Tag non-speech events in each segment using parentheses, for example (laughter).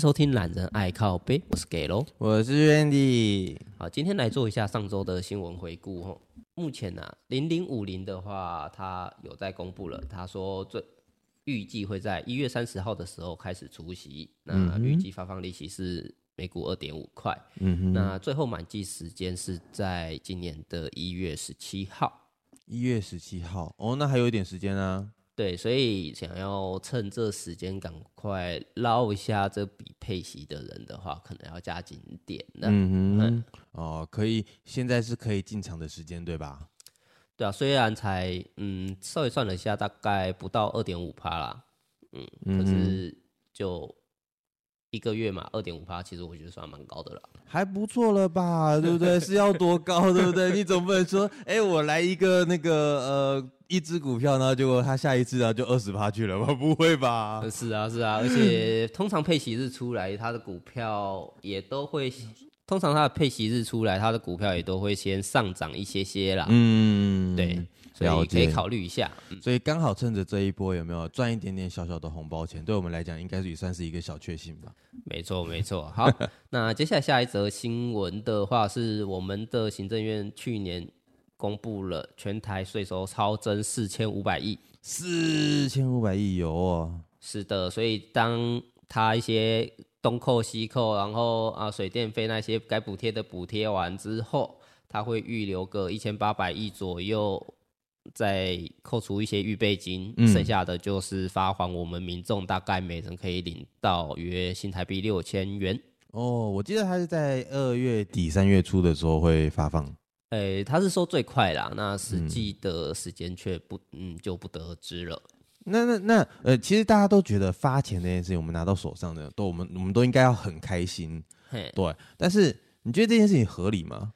收听懒人爱靠背，我是 Gelo，我是 Randy。好，今天来做一下上周的新闻回顾哈。目前呢、啊，零零五零的话，它有在公布了，他说最预计会在一月三十号的时候开始除息，那预计发放利息是每股二点五块。嗯哼，那最后满记时间是在今年的一月十七号。一月十七号，哦，那还有一点时间啊。对，所以想要趁这时间赶快捞一下这笔配息的人的话，可能要加紧点了。嗯哼，嗯哦，可以，现在是可以进场的时间，对吧？对啊，虽然才嗯稍微算了一下，大概不到二点五趴啦，嗯，嗯可是就。一个月嘛，二点五趴，其实我觉得算蛮高的了，还不错了吧，(laughs) 对不对？是要多高，对不对？你总不能说，(laughs) 哎、欸，我来一个那个呃一只股票，然后结果它下一次啊就二十趴去了吧？不会吧？是啊，是啊，而且通常配息日出来，它的股票也都会，通常它的配息日出来，它的股票也都会先上涨一些些啦。嗯，对。所以可以考虑一下，所以刚好趁着这一波有没有赚一点点小小的红包钱，对我们来讲应该也算是一个小确幸吧。没错，没错。好，那接下来下一则新闻的话，是我们的行政院去年公布了全台税收超增四千五百亿，四千五百亿有哦。是的，所以当他一些东扣西扣，然后啊水电费那些该补贴的补贴完之后，他会预留个一千八百亿左右。再扣除一些预备金，嗯、剩下的就是发还我们民众，大概每人可以领到约新台币六千元。哦，我记得他是在二月底三月初的时候会发放。诶、欸，他是说最快啦，那实际的时间却不，嗯，就不得而知了。那那那，呃，其实大家都觉得发钱这件事情，我们拿到手上的，都我们我们都应该要很开心。嘿对，但是你觉得这件事情合理吗？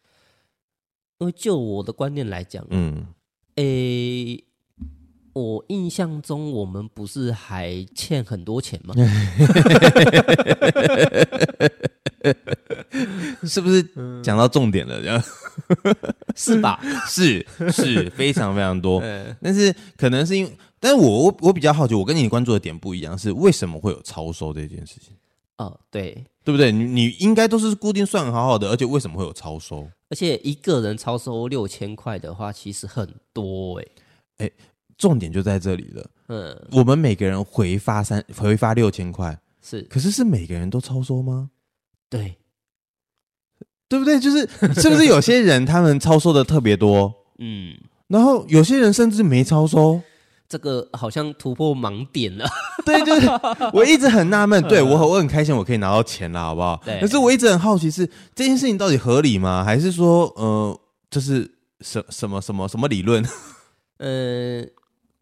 因为就我的观念来讲，嗯。诶、欸，我印象中我们不是还欠很多钱吗？(laughs) 是不是讲到重点了？这样 (laughs) 是吧？是是非常非常多，(laughs) 但是可能是因为，但是我我我比较好奇，我跟你关注的点不一样，是为什么会有超收这件事情？哦，对，对不对？你你应该都是固定算好好的，而且为什么会有超收？而且一个人超收六千块的话，其实很多哎、欸欸、重点就在这里了。嗯，我们每个人回发三回发六千块，是，可是是每个人都超收吗？对，对不对？就是是不是有些人他们超收的特别多？(laughs) 嗯，然后有些人甚至没超收。这个好像突破盲点了，(laughs) 对，就是我一直很纳闷，(laughs) 对我我很开心，我可以拿到钱了，好不好？对。可是我一直很好奇是，是这件事情到底合理吗？还是说，呃，这是什什么什么什么理论？(laughs) 呃，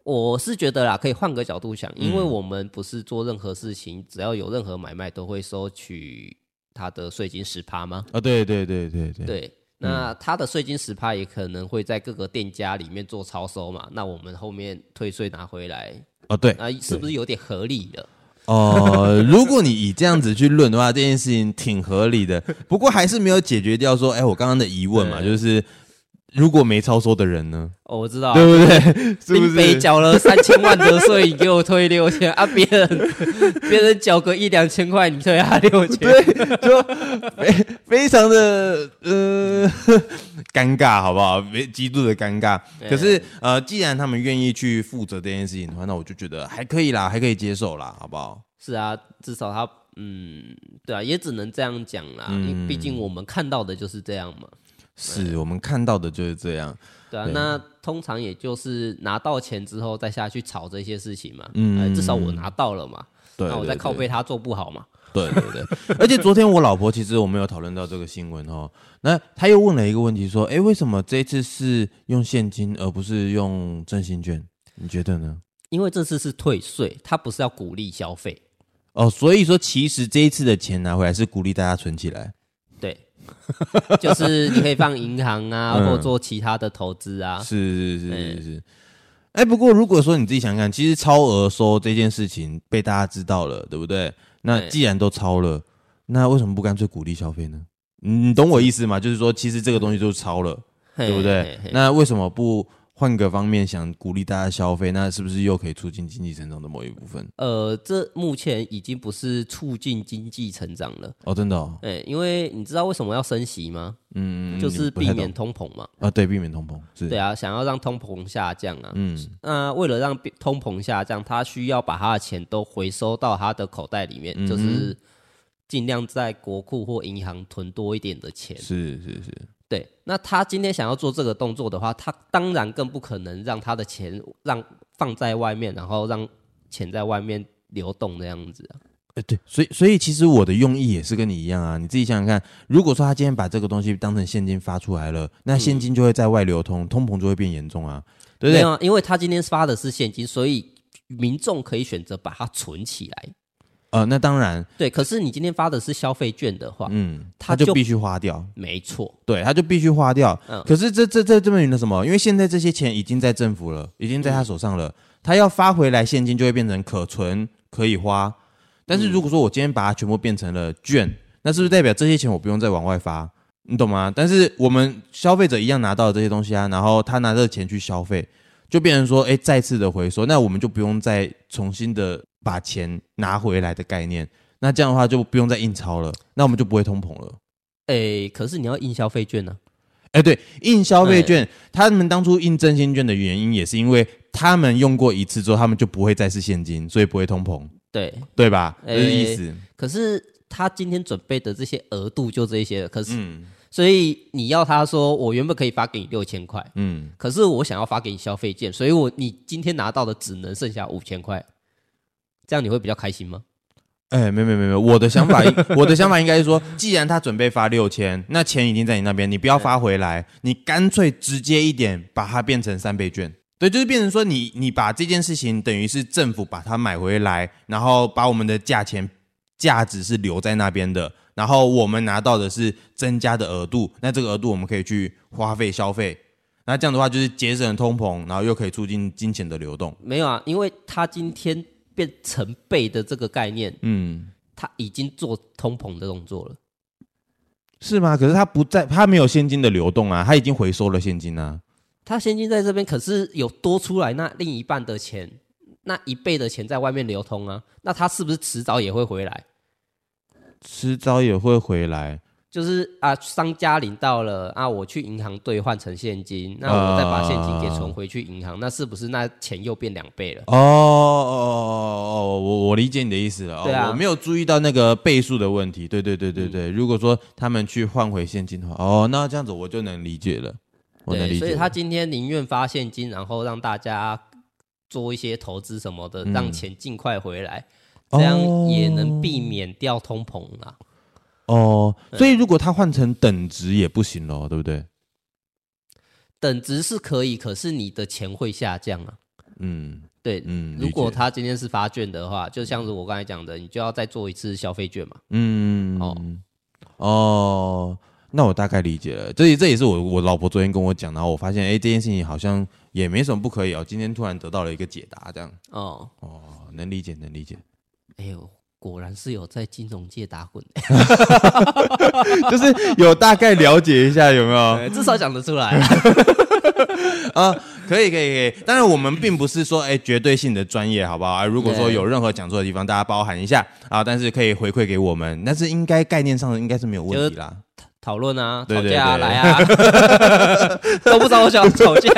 我是觉得啦，可以换个角度想，因为我们不是做任何事情，嗯、只要有任何买卖，都会收取他的税金十趴吗？啊，对对对对对。对。那他的税金十趴也可能会在各个店家里面做超收嘛？那我们后面退税拿回来哦，对，那是不是有点合理的？哦、呃，如果你以这样子去论的话，这件事情挺合理的。不过还是没有解决掉说，哎，我刚刚的疑问嘛，就是。如果没超收的人呢？哦，我知道，对不对？(laughs) 林北缴了三千万的税，你给我退六千啊？别人 (laughs) 别人缴个一两千块，你退他六千，对，就非非常的呃 (laughs) 尴尬，好不好？非极度的尴尬。可是呃，既然他们愿意去负责这件事情的话，那我就觉得还可以啦，还可以接受啦，好不好？是啊，至少他嗯，对啊，也只能这样讲啦，嗯、因为毕竟我们看到的就是这样嘛。是我们看到的就是这样，对啊，对。那通常也就是拿到钱之后再下去炒这些事情嘛，嗯，至少我拿到了嘛，对，那我再靠背他做不好嘛，对对对，(laughs) 而且昨天我老婆其实我们有讨论到这个新闻哦，那她又问了一个问题说，哎，为什么这一次是用现金而不是用振兴券？你觉得呢？因为这次是退税，它不是要鼓励消费。哦，所以说其实这一次的钱拿回来是鼓励大家存起来。(laughs) 就是你可以放银行啊，或做其他的投资啊。是是是是是。哎，不过如果说你自己想想，其实超额收这件事情被大家知道了，对不对？那既然都超了，那为什么不干脆鼓励消费呢？你懂我意思吗？就是说，其实这个东西就是超了，对不对？那为什么不换个方面想鼓励大家消费，那是不是又可以促进经济成长的某一部分？呃，这目前已经不是促进经济成长了。哦，真的哦。哎，因为你知道为什么要升息吗？嗯，就是避免通膨嘛。啊，对，避免通膨是。对啊，想要让通膨下降啊。嗯。那为了让通膨下降，他需要把他的钱都回收到他的口袋里面，嗯、就是尽量在国库或银行囤多一点的钱。是是是。对，那他今天想要做这个动作的话，他当然更不可能让他的钱让放在外面，然后让钱在外面流动这样子啊。哎，对，所以所以其实我的用意也是跟你一样啊。你自己想想看，如果说他今天把这个东西当成现金发出来了，那现金就会在外流通，嗯、通膨就会变严重啊，对不对？没有，因为他今天发的是现金，所以民众可以选择把它存起来。呃，那当然，对。可是你今天发的是消费券的话，嗯，他就必须花掉，没错，对，他就必须花掉。嗯，可是这这这这证明了什么？因为现在这些钱已经在政府了，已经在他手上了，嗯、他要发回来现金就会变成可存可以花。但是如果说我今天把它全部变成了券，那是不是代表这些钱我不用再往外发？你懂吗？但是我们消费者一样拿到了这些东西啊，然后他拿这个钱去消费，就变成说，哎，再次的回收，那我们就不用再重新的。把钱拿回来的概念，那这样的话就不用再印钞了，那我们就不会通膨了。哎、欸，可是你要印消费券呢、啊？哎、欸，对，印消费券，欸、他们当初印振兴券的原因也是因为他们用过一次之后，他们就不会再是现金，所以不会通膨。对，对吧？是意思。可是他今天准备的这些额度就这些了，可是，嗯、所以你要他说，我原本可以发给你六千块，嗯，可是我想要发给你消费券，所以我你今天拿到的只能剩下五千块。这样你会比较开心吗？哎，没没没没，我的想法，(laughs) 我的想法应该是说，既然他准备发六千，那钱已经在你那边，你不要发回来，你干脆直接一点，把它变成三倍券。对，就是变成说你，你你把这件事情等于是政府把它买回来，然后把我们的价钱价值是留在那边的，然后我们拿到的是增加的额度，那这个额度我们可以去花费消费，那这样的话就是节省通膨，然后又可以促进金钱的流动。没有啊，因为他今天。变成倍的这个概念，嗯，他已经做通膨的动作了，是吗？可是他不在，他没有现金的流动啊，他已经回收了现金啊。他现金在这边，可是有多出来那另一半的钱，那一倍的钱在外面流通啊，那他是不是迟早也会回来？迟早也会回来。就是啊，商家领到了啊，我去银行兑换成现金，那我再把现金给存回去银行，uh, 那是不是那钱又变两倍了？哦哦哦哦，我我理解你的意思了。对啊，我没有注意到那个倍数的问题。对对对对如果说他们去换回现金的话，哦，那这样子我就能理解了。我能理解。所以他今天宁愿发现金，然后让大家做一些投资什么的，嗯、让钱尽快回来，这样也能避免掉通膨啊。哦，所以如果它换成等值也不行喽，对不对？等值是可以，可是你的钱会下降啊。嗯，对，嗯。如果他今天是发券的话，就像是我刚才讲的，你就要再做一次消费券嘛。嗯，哦，哦，那我大概理解了。这也这也是我我老婆昨天跟我讲，然后我发现，哎，这件事情好像也没什么不可以哦。今天突然得到了一个解答，这样。哦哦，能理解，能理解。哎呦。果然是有在金融界打滚，(laughs) 就是有大概了解一下有没有？至少讲得出来 (laughs) 啊，可以可以可以。当然我们并不是说哎绝对性的专业，好不好？啊，如果说有任何讲错的地方，大家包含一下啊。但是可以回馈给我们，但是应该概念上应该是没有问题啦。讨论啊，吵架啊来啊，(laughs) 都不知道我想吵架，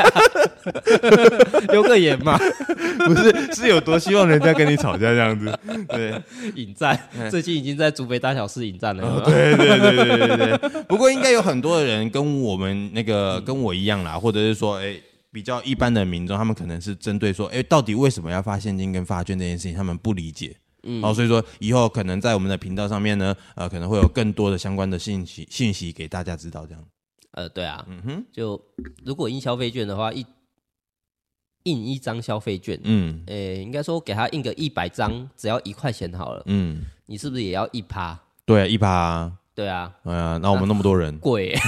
(laughs) 留个言嘛，不是是有多希望人家跟你吵架这样子，对，(laughs) 引战，最近已经在竹北大小事引战了，对对对对对对。不过应该有很多的人跟我们那个跟我一样啦，或者是说，哎，比较一般的民众，他们可能是针对说，哎，到底为什么要发现金跟发券这件事情，他们不理解。嗯，好，所以说以后可能在我们的频道上面呢，呃，可能会有更多的相关的信息信息给大家知道，这样。呃，对啊，嗯哼，就如果印消费券的话，一印一张消费券，嗯，诶、欸，应该说给他印个一百张，只要一块钱好了，嗯，你是不是也要一趴？对，一趴，对啊，哎呀，那我们那么多人，贵。(laughs) (laughs)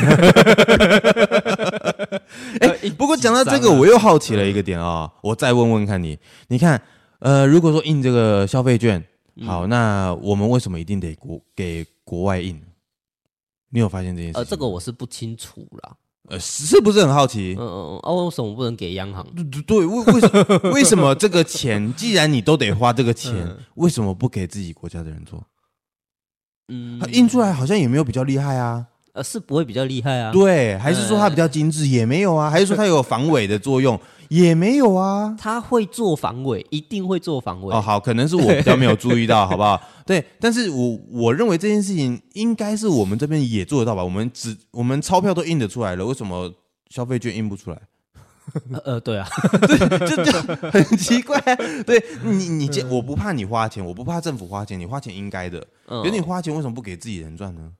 哎，不过讲到这个，我又好奇了一个点啊、哦，我再问问看你，你看。呃，如果说印这个消费券，好，嗯、那我们为什么一定得国给国外印？你有发现这件事？呃，这个我是不清楚啦。呃，是不是很好奇？嗯嗯为什么不能给央行？对对，为为什么为什么这个钱，既然你都得花这个钱，嗯、(laughs) 为什么不给自己国家的人做？嗯，它印出来好像也没有比较厉害啊。呃，是不会比较厉害啊？对，还是说它比较精致？也没有啊？还是说它有防伪的作用？也没有啊？他会做防伪，一定会做防伪。哦，好，可能是我比较没有注意到，好不好？(laughs) 对，但是我我认为这件事情应该是我们这边也做得到吧？我们只我们钞票都印得出来了，为什么消费券印不出来？呃，呃，对啊，(laughs) 对，就就很奇怪啊。对你，你这我不怕你花钱，我不怕政府花钱，你花钱应该的。嗯，可是你花钱为什么不给自己人赚呢？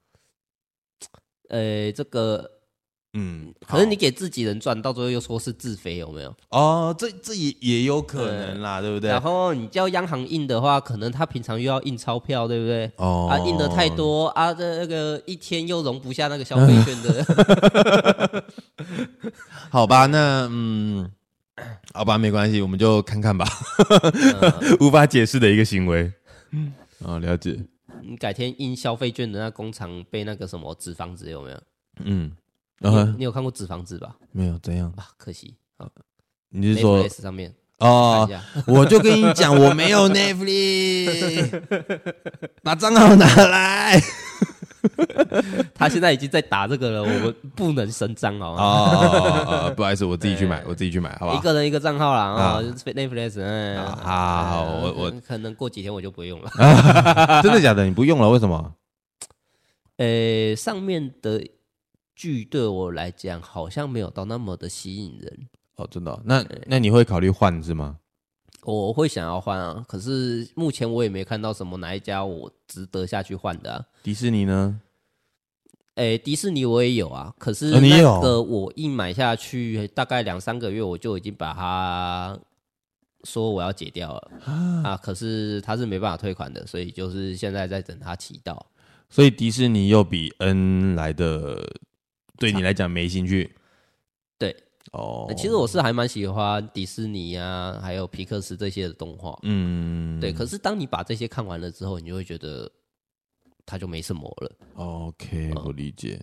呃，这个，嗯，可是你给自己人赚，到最后又说是自肥，有没有？哦，这这也也有可能啦，对不对？然后你叫央行印的话，可能他平常又要印钞票，对不对？哦，啊，印的太多啊，这那个一天又容不下那个消费券的。(laughs) 好吧，那嗯，好吧，没关系，我们就看看吧。(laughs) 无法解释的一个行为。嗯，啊，了解。你改天印消费券的那工厂被那个什么纸房子有没有？嗯，你有，你有看过纸房子吧？没有，怎样啊？可惜啊！你是说上面哦？(laughs) 我就跟你讲，我没有 Netflix，(laughs) 把账号拿来。(laughs) 他现在已经在打这个了，我们不能声张哦。哦，不好意思，我自己去买，我自己去买，好吧？一个人一个账号啦，啊，Netflix，嗯，好，我我可能过几天我就不用了。真的假的？你不用了？为什么？呃，上面的剧对我来讲好像没有到那么的吸引人。哦，真的？那那你会考虑换是吗？我会想要换啊，可是目前我也没看到什么哪一家我值得下去换的啊。迪士尼呢？诶，迪士尼我也有啊，可是那个我一买下去，大概两三个月我就已经把它说我要解掉了啊。可是它是没办法退款的，所以就是现在在等它起到。所以迪士尼又比 N 来的对你来讲没兴趣？对。哦，其实我是还蛮喜欢迪士尼啊，还有皮克斯这些的动画。嗯，对。可是当你把这些看完了之后，你就会觉得它就没什么了。OK，我理解。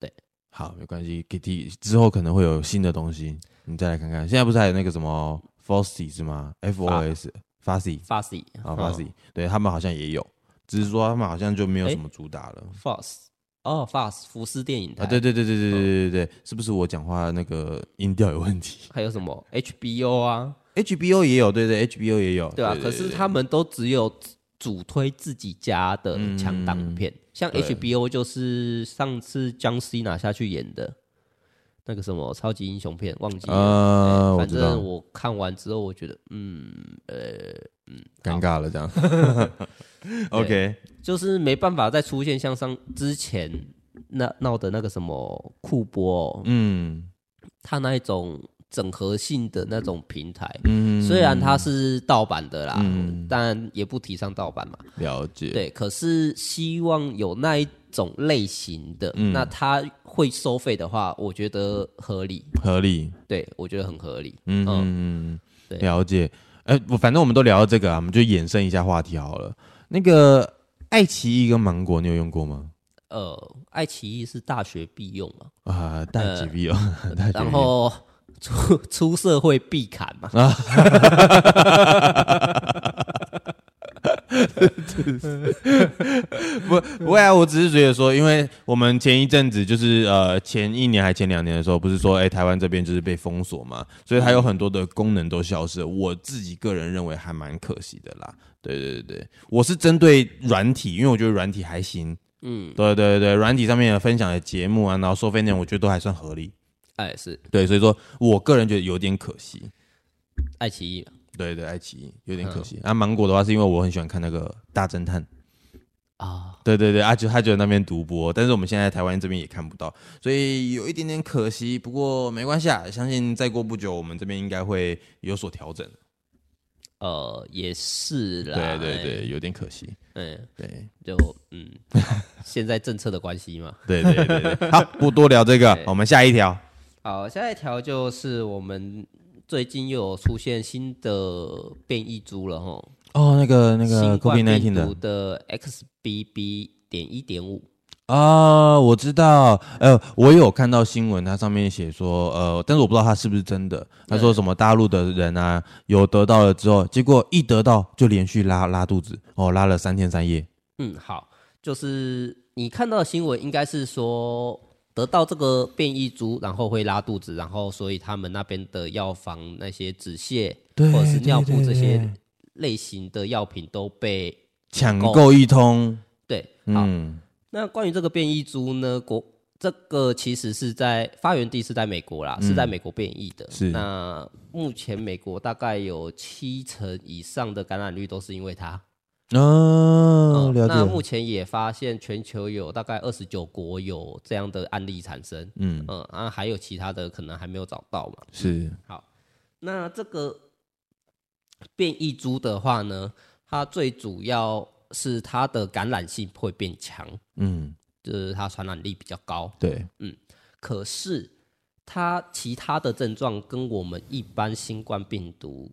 对，好，没关系。Kitty 之后可能会有新的东西，你再来看看。现在不是还有那个什么 Fossy 是吗？F O S Fossy Fossy 啊 Fossy，对他们好像也有，只是说他们好像就没有什么主打了。Foss。哦，FAST 福斯电影台啊，对对对对对对对对，是不是我讲话那个音调有问题？(laughs) 还有什么 HBO 啊？HBO 也有，对对，HBO 也有，对啊。可是他们都只有主推自己家的强档片，像 HBO 就是上次姜 C 拿下去演的那个什么超级英雄片，忘记了。反正我看完之后，我觉得，嗯，呃，嗯，尴尬了这样。(laughs) (laughs) OK，就是没办法再出现像上之前那闹的那个什么酷播，哦，嗯，他那一种整合性的那种平台，嗯，虽然它是盗版的啦，嗯，但也不提倡盗版嘛。了解，对，可是希望有那一种类型的，嗯，那他会收费的话，我觉得合理，合理，对我觉得很合理，嗯嗯，对，了解。哎，我反正我们都聊到这个啊，我们就衍生一下话题好了。那个爱奇艺跟芒果，你有用过吗？呃，爱奇艺是大学必用嘛？啊，大学必用，呃、(laughs) 大学必用，然后出出社会必砍嘛？啊，(laughs) (laughs) 不不会啊，我只是觉得说，因为我们前一阵子就是呃前一年还前两年的时候，不是说哎、欸、台湾这边就是被封锁嘛，所以它有很多的功能都消失了。我自己个人认为还蛮可惜的啦。对对对对，我是针对软体，因为我觉得软体还行。嗯，对对对，软体上面有分享的节目啊，然后收费内容，我觉得都还算合理。哎，是对，所以说我个人觉得有点可惜。爱奇艺，对对，爱奇艺有点可惜。嗯、啊，芒果的话是因为我很喜欢看那个大侦探。啊，对对对，啊就他觉得那边独播，但是我们现在台湾这边也看不到，所以有一点点可惜。不过没关系啊，相信再过不久，我们这边应该会有所调整。呃，也是啦，对对对，有点可惜，嗯，对，就嗯，(laughs) 现在政策的关系嘛，对对对对，好，不多聊这个，(laughs) 我们下一条。好，下一条就是我们最近又有出现新的变异株了哈。哦，那个那个 COVID-19 的 XBB 点一点五。啊，我知道，呃，我有看到新闻，它上面写说，呃，但是我不知道它是不是真的。他说什么大陆的人啊，有得到了之后，结果一得到就连续拉拉肚子，哦，拉了三天三夜。嗯，好，就是你看到的新闻应该是说得到这个变异株，然后会拉肚子，然后所以他们那边的药房那些止泻或者是尿布这些类型的药品都被抢购一通。对，好。嗯那关于这个变异株呢？国这个其实是在发源地是在美国啦，嗯、是在美国变异的。是。那目前美国大概有七成以上的感染率都是因为它。哦，了解。那目前也发现全球有大概二十九国有这样的案例产生。嗯嗯，啊，还有其他的可能还没有找到嘛。是。好，那这个变异株的话呢，它最主要。是它的感染性会变强，嗯，就是它传染力比较高，对，嗯。可是它其他的症状跟我们一般新冠病毒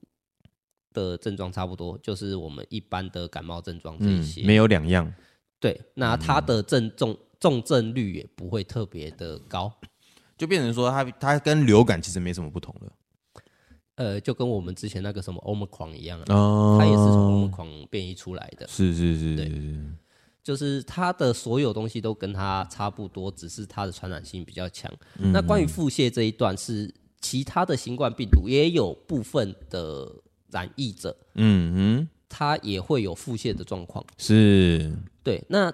的症状差不多，就是我们一般的感冒症状这些，嗯，没有两样。对，那它的症重重症率也不会特别的高，就变成说它它跟流感其实没什么不同了。呃，就跟我们之前那个什么 Omicron 一样啊，哦，它也是从 Omicron 变异出来的。是是是，对，就是它的所有东西都跟它差不多，只是它的传染性比较强。嗯。那关于腹泻这一段，是其他的新冠病毒也有部分的染疫者，嗯哼，他也会有腹泻的状况。是，对。那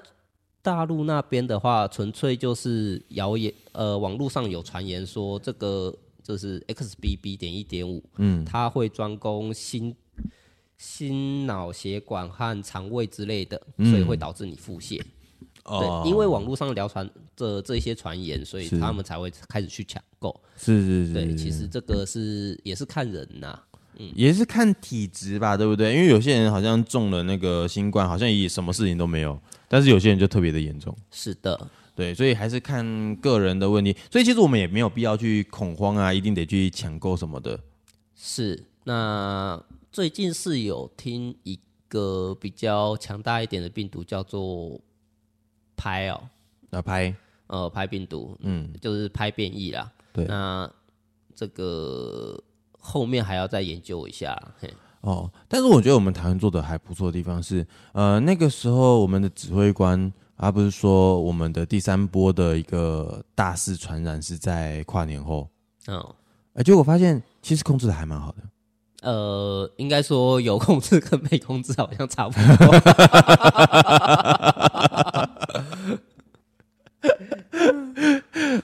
大陆那边的话，纯粹就是谣言，呃，网络上有传言说这个。就是 XBB. 点一点五，嗯，它会专攻心心脑血管和肠胃之类的，嗯，所以会导致你腹泻。哦，对，因为网络上流传这这些传言，所以他们才会开始去抢购。是是是，对，其实这个是也是看人呐，嗯，也是看体质吧，对不对？因为有些人好像中了那个新冠，好像也什么事情都没有，但是有些人就特别的严重。是的。对，所以还是看个人的问题，所以其实我们也没有必要去恐慌啊，一定得去抢购什么的。是，那最近是有听一个比较强大一点的病毒叫做拍哦，那拍，呃，拍病毒，嗯，就是拍变异啦。对，那这个后面还要再研究一下。嘿，哦，但是我觉得我们台湾做的还不错的地方是，呃，那个时候我们的指挥官。而不是说我们的第三波的一个大肆传染是在跨年后，嗯，哎，结果发现其实控制的还蛮好的。呃，应该说有控制跟没控制好像差不多。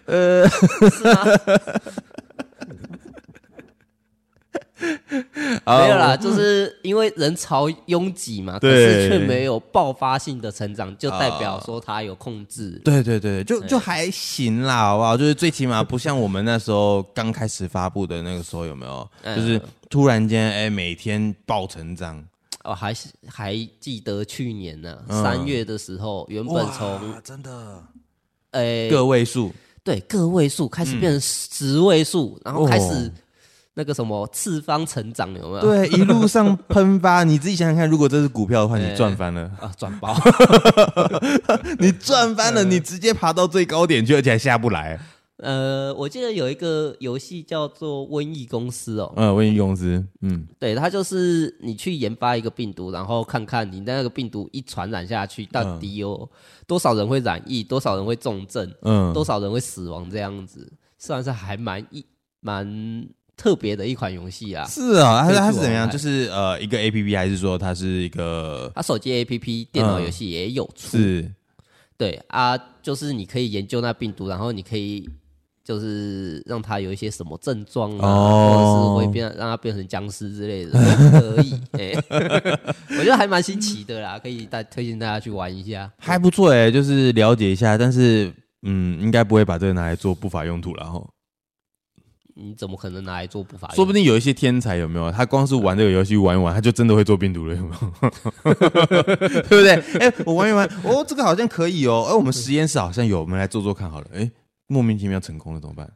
呃，(laughs) (laughs) 是吗？没有啦，就是因为人潮拥挤嘛，可是却没有爆发性的成长，就代表说它有控制。对对对，就就还行啦，好不好？就是最起码不像我们那时候刚开始发布的那个时候，有没有？就是突然间，哎，每天爆成长。哦，还是还记得去年呢，三月的时候，原本从真的，哎，个位数，对，个位数开始变成十位数，然后开始。那个什么次方成长有没有？对，一路上喷发，你自己想想看，如果这是股票的话，你赚 (laughs) 翻了啊！赚爆，(laughs) 你赚翻了，你直接爬到最高点去，而且还下不来。呃，我记得有一个游戏叫做《瘟疫公司》哦，嗯，瘟疫公司，嗯，对，它就是你去研发一个病毒，然后看看你那个病毒一传染下去，到底有多少人会染疫，多少人会重症，嗯，多少人会死亡，这样子，算是还蛮一蛮。特别的一款游戏啊，是啊，它它是怎么样？就是呃，一个 A P P，还是说它是一个？它手机 A P P、电脑游戏也有出。是，对啊，就是你可以研究那病毒，然后你可以就是让它有一些什么症状啊，或者是会变让它变成僵尸之类的，可以。(laughs) 我觉得还蛮新奇的啦，可以大推荐大家去玩一下，还不错哎，就是了解一下，但是嗯，应该不会把这个拿来做不法用途了哈。你怎么可能拿来做不法？说不定有一些天才有没有？他光是玩这个游戏玩一玩，他就真的会做病毒了，有没有？(laughs) 对不对？哎、欸，我玩一玩，哦，这个好像可以哦。哎、欸，我们实验室好像有，我们来做做看好了。哎、欸，莫名其妙成功了，怎么办？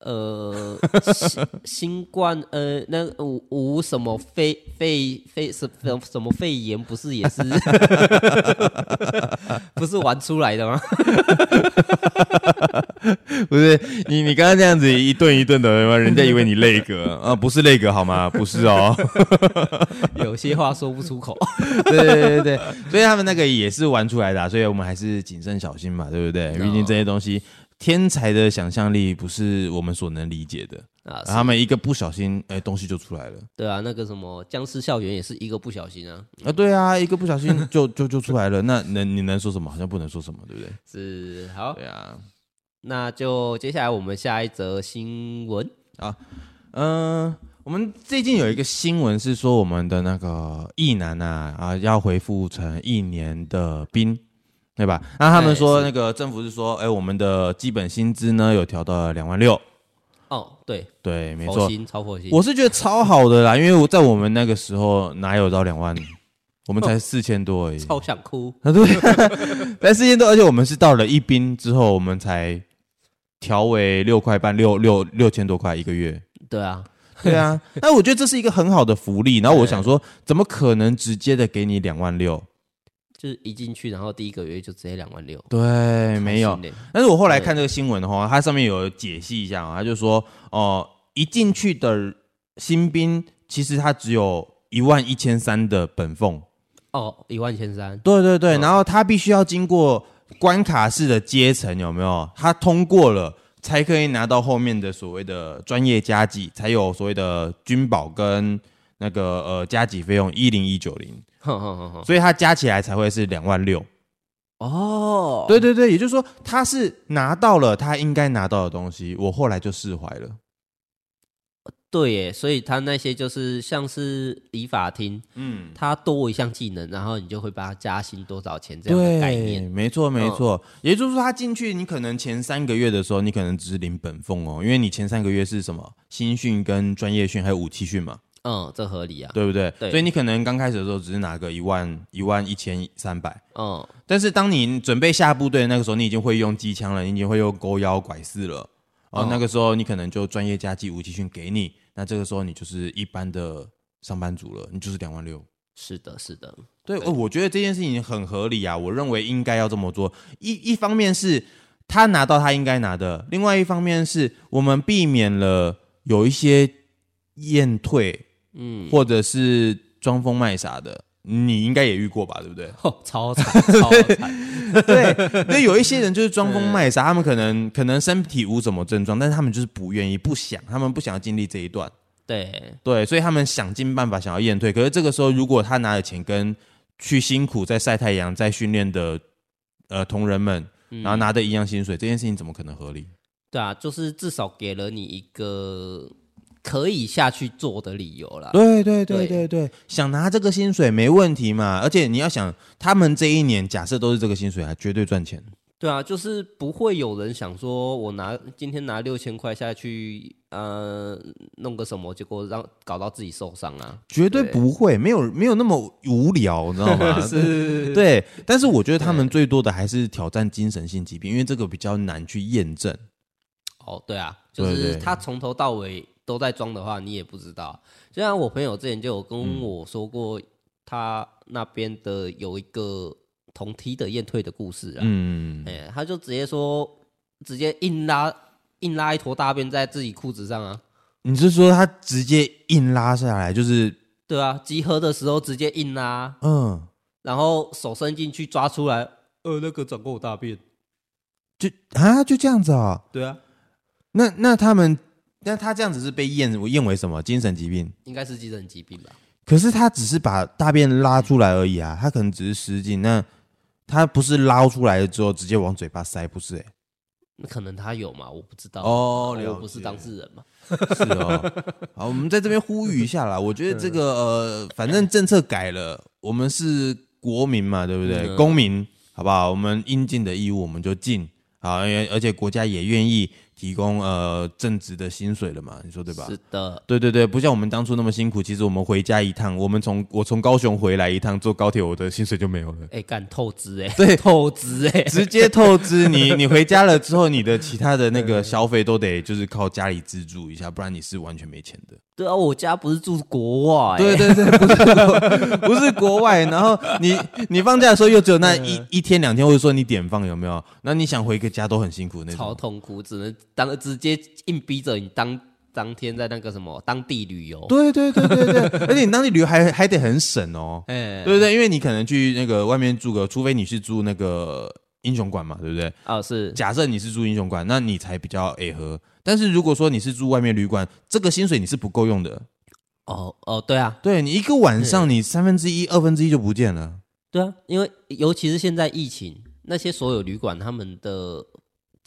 呃，新新冠呃，那无无什么肺肺肺什什什么肺炎，不是也是 (laughs) 不是玩出来的吗？(laughs) 不是你你刚刚这样子一顿一顿的，人家以为你累格 (laughs) 啊，不是累格好吗？不是哦，有些话说不出口。对对对对，所以他们那个也是玩出来的，所以我们还是谨慎小心嘛，对不对？毕竟这些东西。天才的想象力不是我们所能理解的啊！他们一个不小心，哎，东西就出来了。对啊，那个什么僵尸校园也是一个不小心啊！啊，对啊，一个不小心就就 (laughs) 就出来了。那能你能说什么？好像不能说什么，对不对？是好。对啊，那就接下来我们下一则新闻啊，嗯，我们最近有一个新闻是说，我们的那个役男啊啊要恢复成一年的兵。对吧？那他们说，那个政府是说，哎、欸，我们的基本薪资呢有调到了两万六。哦，对对，没错，超佛心。我是觉得超好的啦，因为我在我们那个时候哪有到两万，我们才四千多而已。超想哭 (laughs) 啊！对，(laughs) 才四千多，而且我们是到了一兵之后，我们才调为六块半，六六六千多块一个月。对啊，(laughs) 对啊。那我觉得这是一个很好的福利。然后我想说，怎么可能直接的给你两万六？就是一进去，然后第一个月就直接两万六。对，没有。但是我后来看这个新闻的话，它上面有解析一下啊，他就说，哦、呃，一进去的新兵其实他只有一万一千三的本俸。哦，一万一千三。对对对，然后他必须要经过关卡式的阶层，有没有？他通过了，才可以拿到后面的所谓的专业加给，才有所谓的军保跟那个呃加给费用一零一九零。所以他加起来才会是两万六。哦，对对对，也就是说他是拿到了他应该拿到的东西，我后来就释怀了。对耶，所以他那些就是像是理法厅，嗯，他多一项技能，然后你就会帮他加薪多少钱这样的概念。没错没错，嗯、也就是说他进去，你可能前三个月的时候，你可能只是领本俸哦，因为你前三个月是什么新训跟专业训还有武器训嘛。嗯，这合理啊，对不对？对，所以你可能刚开始的时候只是拿个一万一万一千三百，嗯，但是当你准备下部队那个时候，你已经会用机枪了，你已经会用勾腰拐四了，哦，那个时候你可能就专业加技武器训给你，那这个时候你就是一般的上班族了，你就是两万六。是的，是的，对，对，我觉得这件事情很合理啊，我认为应该要这么做。一一方面是他拿到他应该拿的，另外一方面是我们避免了有一些验退。嗯，或者是装疯卖傻的，你应该也遇过吧？对不对？哦，超惨，超惨。(laughs) 对，那有一些人就是装疯卖傻，他们可能可能身体无什么症状，但是他们就是不愿意、不想，他们不想要经历这一段。对对，所以他们想尽办法想要验退。可是这个时候，如果他拿了钱跟去辛苦在晒太阳、在训练的呃同仁们，然后拿的一样薪水，嗯，这件事情怎么可能合理？对啊，就是至少给了你一个。可以下去做的理由了。对对对对对，想拿这个薪水没问题嘛？而且你要想，他们这一年假设都是这个薪水，还绝对赚钱。对啊，就是不会有人想说，我拿今天拿六千块下去，呃，弄个什么，结果让搞到自己受伤啊？绝对不会，没有没有那么无聊，你知道吗？(laughs) 是，对。但是我觉得他们最多的还是挑战精神性疾病，因为这个比较难去验证。哦，对啊，就是他从头到尾。都在装的话，你也不知道。就像我朋友之前就有跟我说过，他那边的有一个同梯的验退的故事啊。嗯，哎，他就直接说，直接硬拉硬拉一坨大便在自己裤子上啊。你是说他直接硬拉下来，就是？对啊，集合的时候直接硬拉。嗯，然后手伸进去抓出来，呃，那个整个大便，就啊，就这样子啊？对啊，那那他们。那他这样子是被验验为什么精神疾病？应该是精神疾病吧。可是他只是把大便拉出来而已啊，他可能只是失禁。那他不是捞出来了之后直接往嘴巴塞，不是、欸？哎，那可能他有嘛？我不知道哦，我不是当事人嘛。是哦。好，我们在这边呼吁一下啦。(laughs) 我觉得这个呃，反正政策改了，我们是国民嘛，对不对？公民，好不好？我们应尽的义务我们就尽。好，而且国家也愿意。提供呃正职的薪水了嘛，你说对吧？是的，对对对，不像我们当初那么辛苦。其实我们回家一趟，我们从我从高雄回来一趟坐高铁，我的薪水就没有了。哎，干透支哎，(laughs) 对，透支哎，直接透支。你 (laughs) 你回家了之后，你的其他的那个消费都得就是靠家里资助一下，不然你是完全没钱的。对啊，我家不是住国外，对对对，不是国 (laughs) 不是国外。然后你你放假的时候又只有那一一天两天，或者说你点放有没有？那你想回个家都很辛苦那种，超痛苦，只能当直接硬逼着你当当天在那个什么当地旅游。对对对对对，(laughs) 而且你当地旅游还还得很省哦，哎，对不对？因为你可能去那个外面住个，除非你是住那个英雄馆嘛，对不对？哦，是。假设你是住英雄馆，那你才比较诶合。但是如果说你是住外面旅馆，这个薪水你是不够用的。哦哦，对啊，对你一个晚上你三分之一、二分之一就不见了。对啊，因为尤其是现在疫情，那些所有旅馆他们的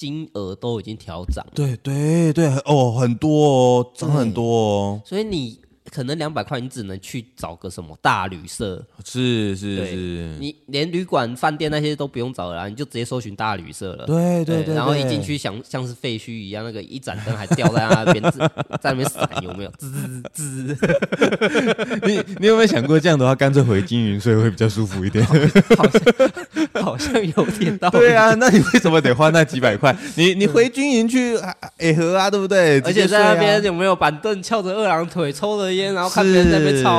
金额都已经调涨。对对对，哦，很多哦，涨很多哦。所以你。可能两百块，你只能去找个什么大旅社，是是是，你连旅馆、饭店那些都不用找了，你就直接搜寻大旅社了。对对对，然后一进去，像 (laughs) 像是废墟一样，那个一盏灯还吊在那边，(laughs) 在那边闪，有没有？滋滋滋。(laughs) 你你有没有想过，这样的话，干脆回金云睡会比较舒服一点？好像好像有点道理。对啊，那你为什么得花那几百块？你你回军营去哎河啊，对不对？而且在那边有没有板凳，翘着二郎腿，抽着烟？然后看别人在那边抽，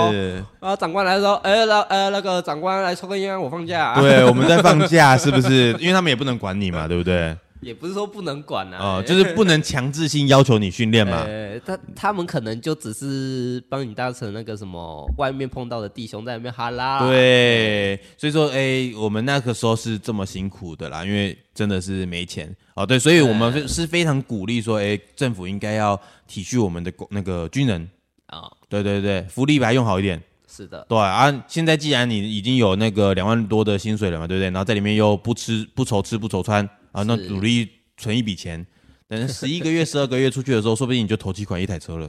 然后长官来说：“哎，那呃那个长官来抽根烟，我放假啊。”对，我们在放假，(laughs) 是不是？因为他们也不能管你嘛，对不对？也不是说不能管啊，哦，就是不能强制性要求你训练嘛。(laughs) 他他们可能就只是帮你当成那个什么外面碰到的弟兄在那边哈拉。对，所以说，哎，我们那个时候是这么辛苦的啦，因为真的是没钱哦。对，所以我们是非常鼓励说，哎，政府应该要体恤我们的那个军人。啊，哦、对对对，福利把它用好一点。是的，对啊。现在既然你已经有那个两万多的薪水了嘛，对不对？然后在里面又不吃不愁吃不愁穿啊，那努力存一笔钱，等十一个月、十二个月出去的时候，说不定你就投期款一台车了。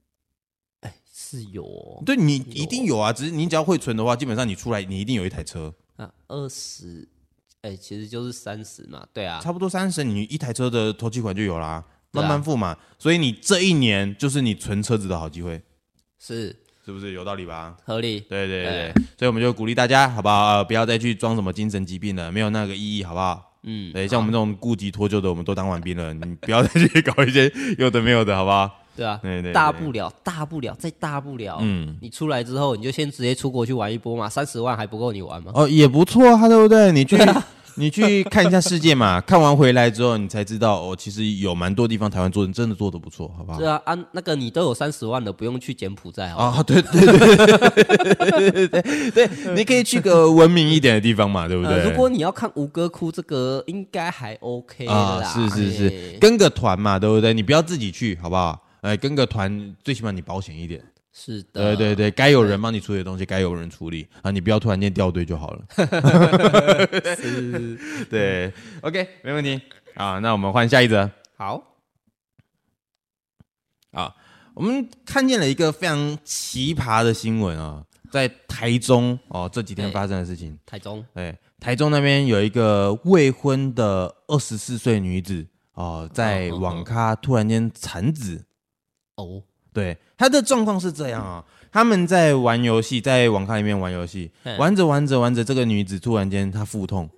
(laughs) 哎，是有、哦，对你一定有啊。只是你只要会存的话，基本上你出来你一定有一台车啊。二十，哎，其实就是三十嘛。对啊，差不多三十，你一台车的投期款就有啦。慢慢付嘛，所以你这一年就是你存车子的好机会，是是不是有道理吧？合理，对对对，所以我们就鼓励大家，好不好？呃，不要再去装什么精神疾病了，没有那个意义，好不好？嗯，对，像我们这种顾及脱臼的，我们都当完兵了，你不要再去搞一些有的没有的，好不好？对啊，对对，大不了，大不了，再大不了，嗯，你出来之后，你就先直接出国去玩一波嘛，三十万还不够你玩吗？哦，也不错啊，对不对？你去。你去看一下世界嘛，(laughs) 看完回来之后，你才知道哦，其实有蛮多地方台湾做人真的做的不错，好不好？是啊，啊，那个你都有三十万了，不用去柬埔寨啊？对对对对对对对，你可以去个文明一点的地方嘛，对不对？如果你要看吴哥窟这个，应该还 OK 啊，是是是，跟个团嘛，对不对？你不要自己去，好不好？哎，跟个团，最起码你保险一点。是的，对对对，该有人帮你处理的东西，该有人处理啊，你不要突然间掉队就好了。是，(laughs) 对，OK，没问题啊。那我们换下一则。好，啊，我们看见了一个非常奇葩的新闻啊，在台中哦，这几天发生的事情。台中，对，台中那边有一个未婚的二十四岁女子哦，在网咖突然间产子。哦。对，他的状况是这样啊，他们在玩游戏，在网咖里面玩游戏，玩着玩着玩着，这个女子突然间她腹痛，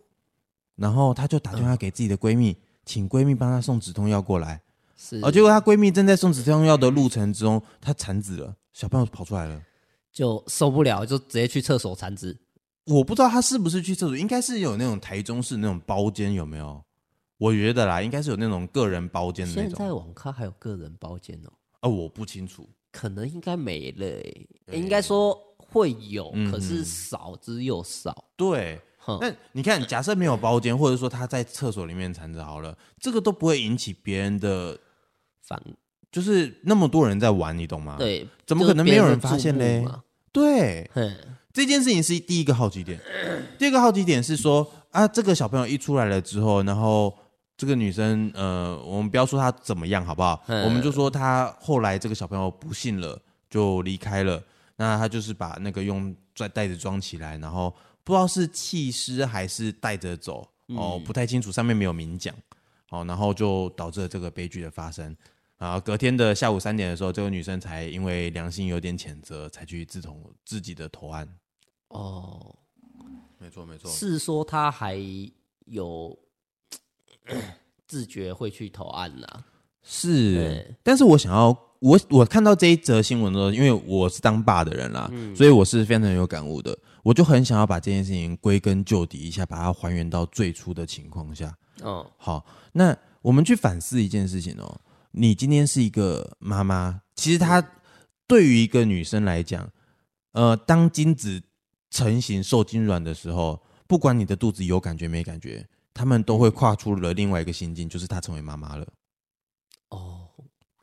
然后她就打电话给自己的闺蜜，请闺蜜帮她送止痛药过来。是，哦，结果她闺蜜正在送止痛药的路程之中，她产子了，小朋友跑出来了，就受不了，就直接去厕所产子。我不知道她是不是去厕所，应该是有那种台中市那种包间有没有？我觉得啦，应该是有那种个人包间的那种。现在网咖还有个人包间哦。哦，我不清楚，可能应该没了、应该说会有，嗯、可是少之又少。对，那你看，假设没有包间，或者说他在厕所里面缠着好了，这个都不会引起别人的反，就是那么多人在玩，你懂吗？对，怎么可能没有人发现嘞？对，哼这件事情是第一个好奇点，第二个好奇点是说啊，这个小朋友一出来了之后，然后。这个女生，呃，我们不要说她怎么样，好不好？嗯、我们就说她后来这个小朋友不幸了，就离开了。那她就是把那个用在袋子装起来，然后不知道是弃尸还是带着走，哦，不太清楚，上面没有明讲。哦，然后就导致了这个悲剧的发生。啊，隔天的下午三点的时候，这个女生才因为良心有点谴责，才去自投自己的投案。哦，没错没错，是说她还有自觉会去投案呐？是，但是我想要我我看到这一则新闻的时候，因为我是当爸的人啦，嗯、所以我是非常有感悟的。我就很想要把这件事情归根究底一下，把它还原到最初的情况下。哦，好，那我们去反思一件事情哦。你今天是一个妈妈，其实她对于一个女生来讲，呃，当精子成型、受精卵的时候，不管你的肚子有感觉没感觉，她们都会跨出了另外一个心境，就是她成为妈妈了。哦，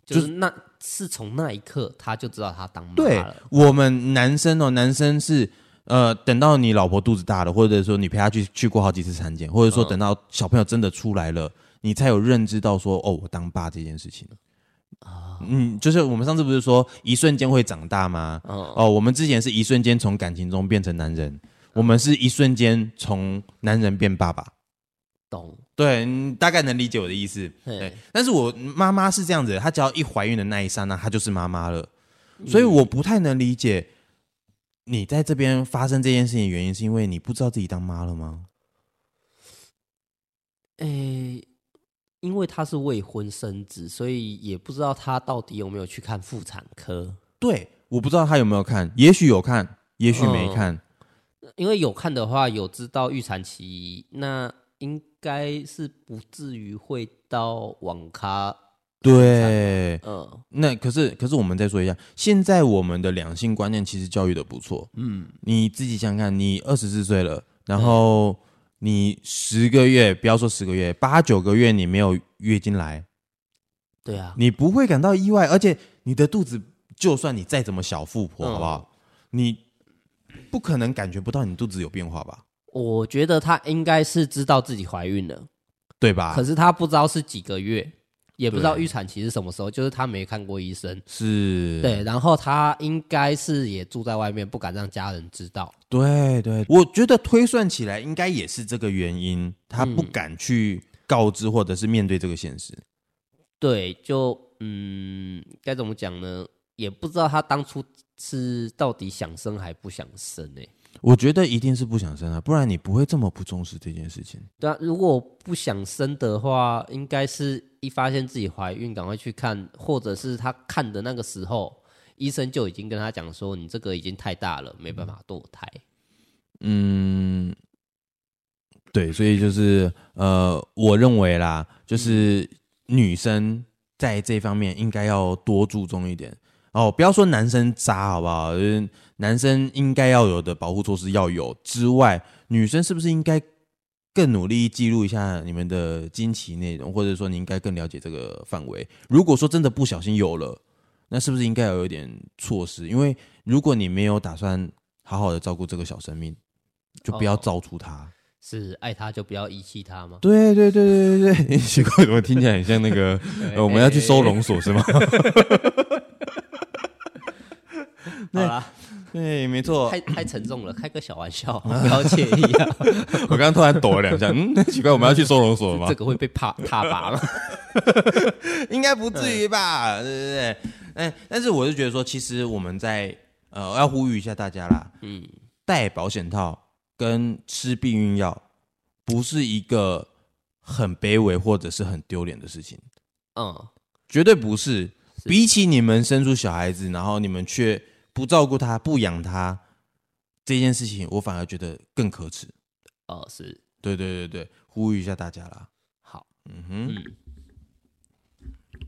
就是那是从那一刻，他就知道她当妈了。对，我们男生哦，男生是呃，等到你老婆肚子大了，或者说你陪她去去过好几次产检，或者说等到小朋友真的出来了。你才有认知到说哦，我当爸这件事情啊，嗯，就是我们上次不是说一瞬间会长大吗？哦，哦，我们之前是一瞬间从感情中变成男人，我们是一瞬间从男人变爸爸，懂？对，你大概能理解我的意思。对，但是我妈妈是这样子，她只要一怀孕的那一刹那，她就是妈妈了，所以我不太能理解你在这边发生这件事情的原因，是因为你不知道自己当妈了吗？诶、欸。因为她是未婚生子，所以也不知道她到底有没有去看妇产科。对，我不知道她有没有看，也许有看，也许没看。嗯，因为有看的话，有知道预产期，那应该是不至于会到网咖。对，嗯，那可是可是我们再说一下，现在我们的两性观念其实教育的不错。嗯，你自己想想看，你二十四岁了，然后。嗯你十个月，不要说十个月，八九个月你没有月经来，对啊，你不会感到意外，而且你的肚子，就算你再怎么小富婆，好不好？嗯、你不可能感觉不到你肚子有变化吧？我觉得她应该是知道自己怀孕了，对吧？可是她不知道是几个月。也不知道预产期是什么时候，就是她没看过医生，是对，然后她应该是也住在外面，不敢让家人知道。对对，我觉得推算起来应该也是这个原因，她不敢去告知或者是面对这个现实。嗯、对，就嗯，该怎么讲呢？也不知道她当初是到底想生还不想生呢、欸？我觉得一定是不想生啊，不然你不会这么不重视这件事情。对啊，如果不想生的话，应该是一发现自己怀孕，赶快去看，或者是他看的那个时候，医生就已经跟他讲说，你这个已经太大了，没办法堕胎。嗯，对，所以就是呃，我认为啦，就是女生在这方面应该要多注重一点。哦，不要说男生渣好不好？就是男生应该要有的保护措施要有之外，女生是不是应该更努力记录一下你们的惊奇内容，或者说你应该更了解这个范围？如果说真的不小心有了，那是不是应该要有一点措施？因为如果你没有打算好好的照顾这个小生命，就不要造出他。哦，是爱他就不要遗弃他吗？对对对对对对，(laughs) 奇怪，怎么听起来很像那个 (laughs) 我们要去收容所是吗？(laughs) 好啦，对，没错，太太沉重了，开个小玩笑，不要介意啊。(laughs) 我刚刚突然抖了两下，嗯，奇怪，我们要去收容所吗？这个会被怕踏伐吗？应该不至于吧？对对对，哎，但是我是觉得说，其实我们在呃，要呼吁一下大家啦，嗯，戴保险套跟吃避孕药不是一个很卑微或者是很丢脸的事情，嗯，绝对不是。是比起你们生出小孩子，然后你们却不照顾他、不养他这件事情，我反而觉得更可耻。哦，是，对对对对，呼吁一下大家啦。好，嗯哼。嗯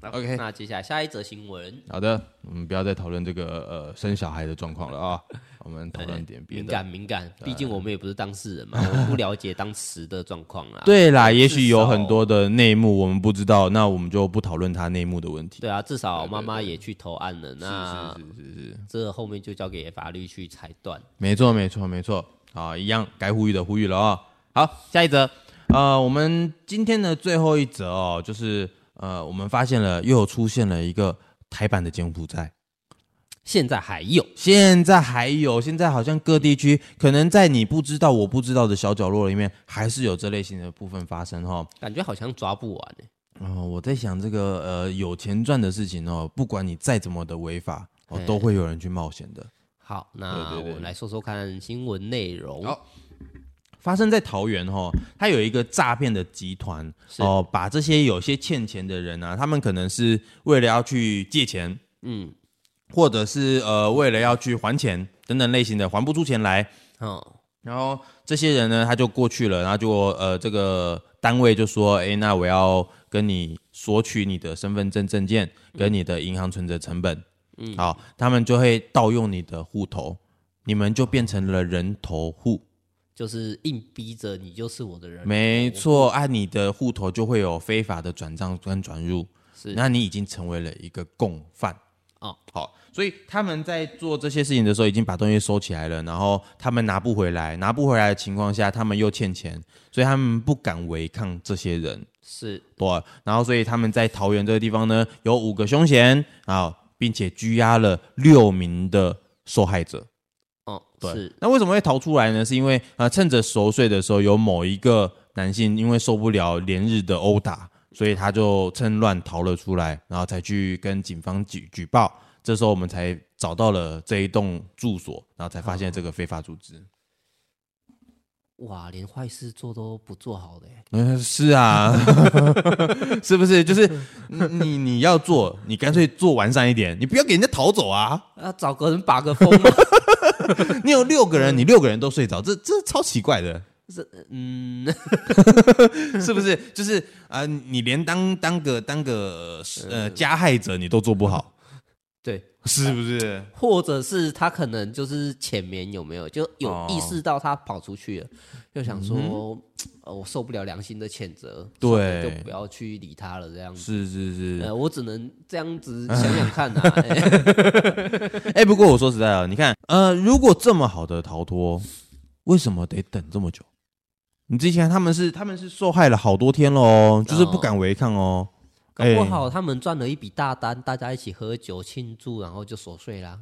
OK，那接下来下一则新闻。好的，我们不要再讨论这个呃生小孩的状况了啊，(laughs) 我们讨论点别的。敏感敏感，毕竟我们也不是当事人嘛，(laughs) 我们不了解当时的状况啊。对啦，也许有很多的内幕我们不知道，那我们就不讨论他内幕的问题。对啊，至少妈妈也去投案了，那是是是是，这后面就交给法律去裁断。没错没错没错，啊，一样该呼吁的呼吁了啊。好，下一则，呃，我们今天的最后一则哦，就是。呃，我们发现了又出现了一个台版的柬埔寨，现在还有，现在还有，现在好像各地区可能在你不知道、我不知道的小角落里面，还是有这类型的部分发生哈。感觉好像抓不完哦，我在想这个呃有钱赚的事情哦，不管你再怎么的违法哦，都会有人去冒险的。好，那我们来说说看新闻内容。好，发生在桃园哈，他有一个诈骗的集团哦，把这些有些欠钱的人啊，他们可能是为了要去借钱，嗯。或者是呃，为了要去还钱等等类型的，还不出钱来，哦，然后这些人呢，他就过去了，然后就呃，这个单位就说，哎，那我要跟你索取你的身份证证件跟你的银行存折成本，嗯，好，他们就会盗用你的户头，你们就变成了人头户，就是硬逼着你就是我的人，没错，按你的户头就会有非法的转账跟转入，是，那你已经成为了一个共犯，哦，好。所以他们在做这些事情的时候，已经把东西收起来了，然后他们拿不回来，拿不回来的情况下，他们又欠钱，所以他们不敢违抗这些人，是对。然后，所以他们在桃园这个地方呢，有五个凶嫌啊，并且拘押了六名的受害者。是。那为什么会逃出来呢？是因为啊，趁着熟睡的时候，有某一个男性因为受不了连日的殴打，所以他就趁乱逃了出来，然后才去跟警方举举报。这时候我们才找到了这一栋住所，然后才发现这个非法组织。哇，连坏事做都不做好的。嗯，是啊，是不是？就是你你要做，你干脆做完善一点，你不要给人家逃走啊！要 (laughs) 找个人把个风。(laughs) (laughs) 你有六个人，你六个人都睡着，这这超奇怪的。是，嗯，(laughs) 是不是？就是啊、呃，你连当当个当个呃加害者你都做不好。对，是不是？或者是他可能就是浅眠，有没有？就有意识到他跑出去了，就想说，呃，我受不了良心的谴责，对，就不要去理他了，这样子。是是是，呃，我只能这样子想想看呐。(laughs) 哎，不过我说实在啊，你看，呃，如果这么好的逃脱，为什么得等这么久？你之前他们是他们是受害了好多天喽，就是不敢违抗哦。搞不好他们赚了一笔大单，大家一起喝酒庆祝，然后就琐碎啦。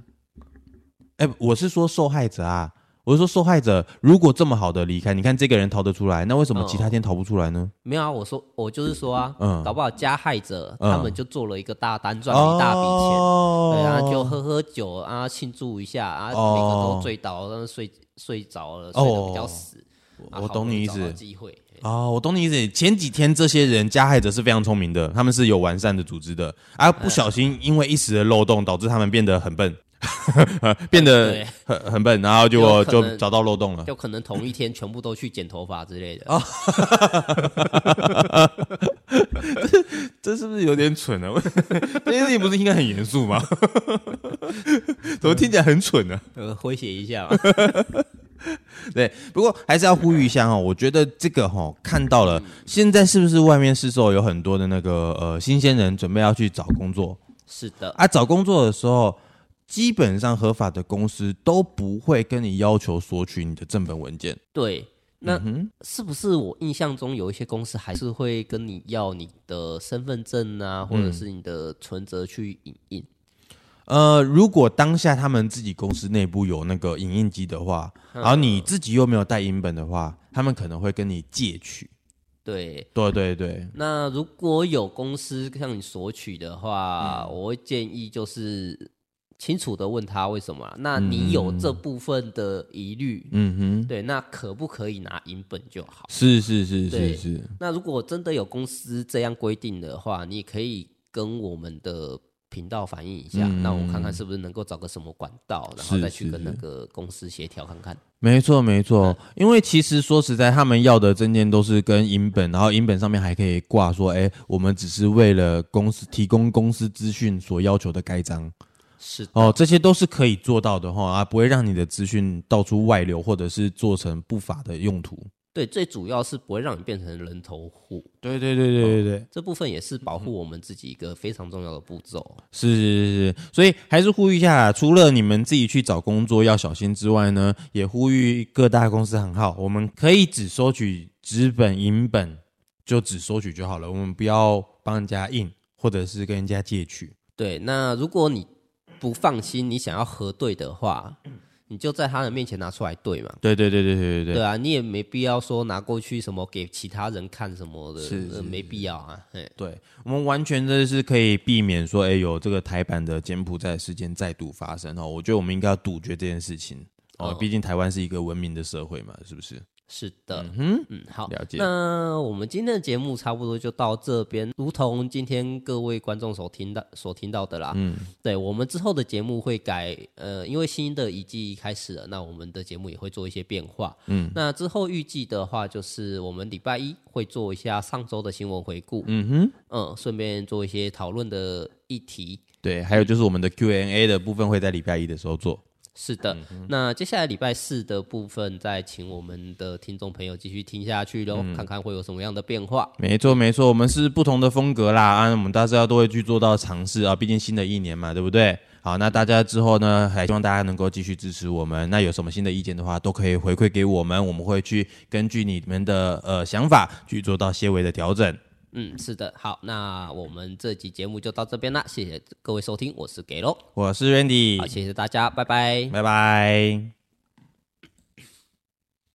哎，我是说受害者啊，我是说受害者，如果这么好的离开，你看这个人逃得出来，那为什么其他天逃不出来呢？没有啊，我说我就是说啊，嗯，搞不好加害者他们就做了一个大单，赚了一大笔钱，对啊，就喝喝酒啊，庆祝一下啊，每个都醉倒，然后睡睡着了，睡得比较死。我懂你意思。机会。哦，我懂你意思。前几天这些人加害者是非常聪明的，他们是有完善的组织的，而不小心因为一时的漏洞导致他们变得很笨，(laughs) 变得很很笨，然后就就找到漏洞了。就可能同一天全部都去剪头发之类的。哦，(laughs) 这这是不是有点蠢呢？(laughs) 这件事情不是应该很严肃吗？怎么听起来很蠢呢？呃，诙谐一下嘛。(laughs) 对，不过还是要呼吁一下哈，我觉得这个哈看到了，现在是不是外面市售有很多的那个呃新鲜人准备要去找工作？是的，啊，找工作的时候，基本上合法的公司都不会跟你要求索取你的正本文件。对，那是不是我印象中有一些公司还是会跟你要你的身份证啊，或者是你的存折去影印？呃，如果当下他们自己公司内部有那个影印机的话，然后你自己又没有带影本的话，他们可能会跟你借取。对，对对对。那如果有公司向你索取的话，嗯、我会建议就是清楚的问他为什么。那你有这部分的疑虑，嗯哼，对，那可不可以拿影本就好？是是是是是。那如果真的有公司这样规定的话，你可以跟我们的。频道反映一下，那、嗯、我看看是不是能够找个什么管道，然后再去跟那个公司协调看看。没错，没错，嗯、因为其实说实在，他们要的证件都是跟银本，然后银本上面还可以挂说，哎，我们只是为了公司提供公司资讯所要求的盖章。是哦，这些都是可以做到的哈，啊，不会让你的资讯到处外流，或者是做成不法的用途。对，最主要是不会让你变成人头户。对对对对对对，这部分也是保护我们自己一个非常重要的步骤。是是是是，所以还是呼吁一下，除了你们自己去找工作要小心之外呢，也呼吁各大公司很好，我们可以只收取纸本、银本，就只收取就好了，我们不要帮人家印，或者是跟人家借取。对，那如果你不放心，你想要核对的话，你就在他的面前拿出来对嘛。对对对对对对对。对啊，你也没必要说拿过去什么给其他人看什么的，是，没必要啊。对，我们完全的是可以避免说，哎，有这个台版的柬埔寨事件再度发生哦。我觉得我们应该要杜绝这件事情哦，毕竟台湾是一个文明的社会嘛，是不是？是的，嗯哼，嗯，好，了解。那我们今天的节目差不多就到这边，如同今天各位观众所听到所听到的啦。嗯，对，我们之后的节目会改，呃，因为新的一季开始了，那我们的节目也会做一些变化。嗯，那之后预计的话，就是我们礼拜一会做一下上周的新闻回顾。嗯哼，嗯，顺便做一些讨论的议题。对，还有就是我们的 Q&A 的部分会在礼拜一的时候做。是的，嗯、那接下来礼拜四的部分，再请我们的听众朋友继续听下去喽，嗯、看看会有什么样的变化。没错，没错，我们是不同的风格啦，啊，我们大家都会去做到尝试啊，毕竟新的一年嘛，对不对？好，那大家之后呢，还希望大家能够继续支持我们。那有什么新的意见的话，都可以回馈给我们，我们会去根据你们的呃想法去做到些微的调整。嗯，是的，好，那我们这集节目就到这边啦，谢谢各位收听，我是给喽，我是 Randy，好，谢谢大家，拜拜，拜拜。